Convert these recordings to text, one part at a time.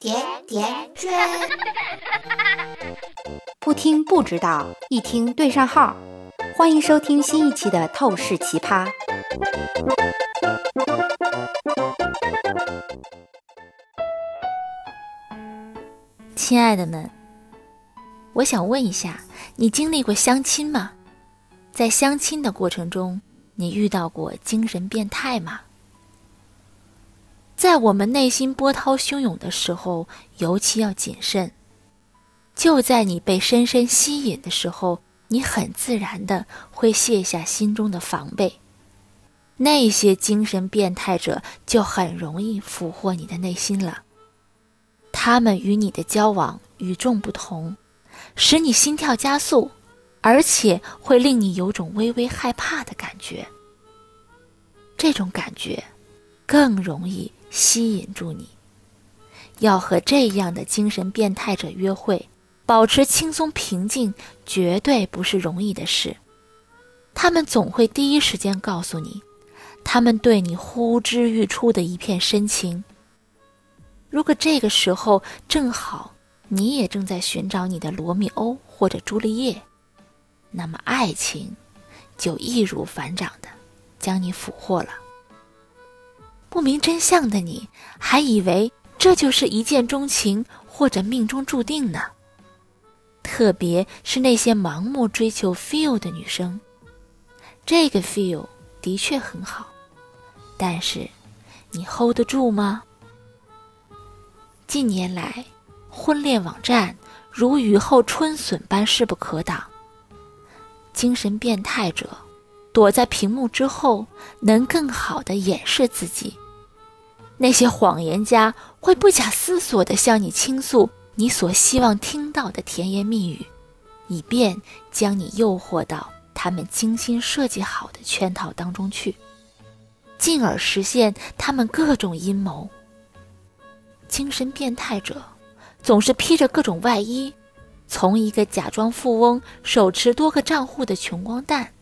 甜甜圈，不听不知道，一听对上号。欢迎收听新一期的《透视奇葩》。亲爱的们，我想问一下，你经历过相亲吗？在相亲的过程中，你遇到过精神变态吗？在我们内心波涛汹涌的时候，尤其要谨慎。就在你被深深吸引的时候，你很自然的会卸下心中的防备。那些精神变态者就很容易俘获你的内心了。他们与你的交往与众不同，使你心跳加速，而且会令你有种微微害怕的感觉。这种感觉更容易。吸引住你，要和这样的精神变态者约会，保持轻松平静，绝对不是容易的事。他们总会第一时间告诉你，他们对你呼之欲出的一片深情。如果这个时候正好你也正在寻找你的罗密欧或者朱丽叶，那么爱情就易如反掌的将你俘获了。不明真相的你，还以为这就是一见钟情或者命中注定呢。特别是那些盲目追求 feel 的女生，这个 feel 的确很好，但是你 hold 得住吗？近年来，婚恋网站如雨后春笋般势不可挡，精神变态者。躲在屏幕之后，能更好的掩饰自己。那些谎言家会不假思索地向你倾诉你所希望听到的甜言蜜语，以便将你诱惑到他们精心设计好的圈套当中去，进而实现他们各种阴谋。精神变态者总是披着各种外衣，从一个假装富翁、手持多个账户的穷光蛋。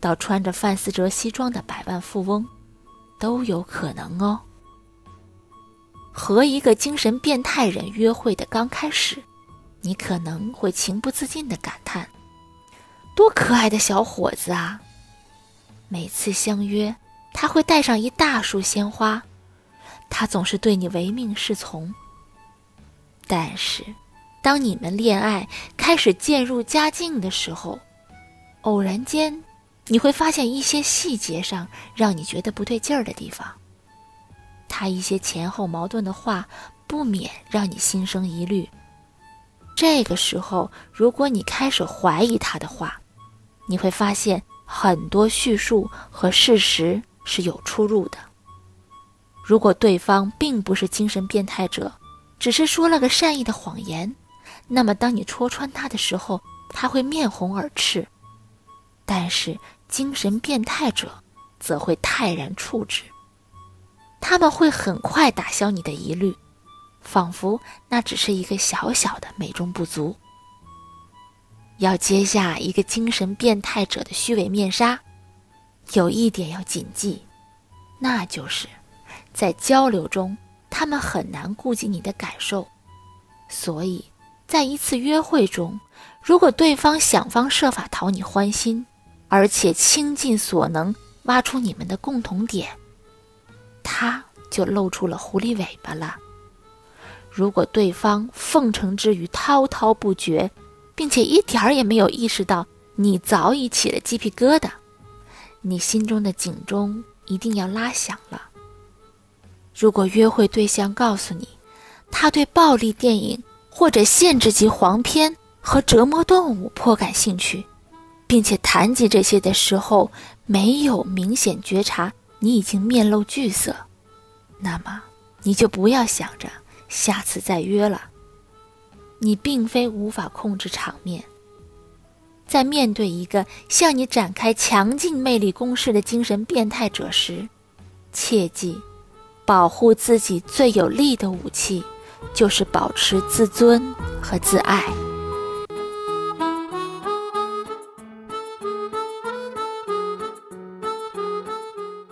到穿着范思哲西装的百万富翁，都有可能哦。和一个精神变态人约会的刚开始，你可能会情不自禁的感叹：“多可爱的小伙子啊！”每次相约，他会带上一大束鲜花，他总是对你唯命是从。但是，当你们恋爱开始渐入佳境的时候，偶然间。你会发现一些细节上让你觉得不对劲儿的地方。他一些前后矛盾的话，不免让你心生疑虑。这个时候，如果你开始怀疑他的话，你会发现很多叙述和事实是有出入的。如果对方并不是精神变态者，只是说了个善意的谎言，那么当你戳穿他的时候，他会面红耳赤。但是精神变态者则会泰然处之，他们会很快打消你的疑虑，仿佛那只是一个小小的美中不足。要揭下一个精神变态者的虚伪面纱，有一点要谨记，那就是在交流中他们很难顾及你的感受，所以在一次约会中，如果对方想方设法讨你欢心。而且倾尽所能挖出你们的共同点，他就露出了狐狸尾巴了。如果对方奉承之余滔滔不绝，并且一点儿也没有意识到你早已起了鸡皮疙瘩，你心中的警钟一定要拉响了。如果约会对象告诉你，他对暴力电影或者限制级黄片和折磨动物颇感兴趣。并且谈及这些的时候，没有明显觉察你已经面露惧色，那么你就不要想着下次再约了。你并非无法控制场面，在面对一个向你展开强劲魅力攻势的精神变态者时，切记，保护自己最有力的武器，就是保持自尊和自爱。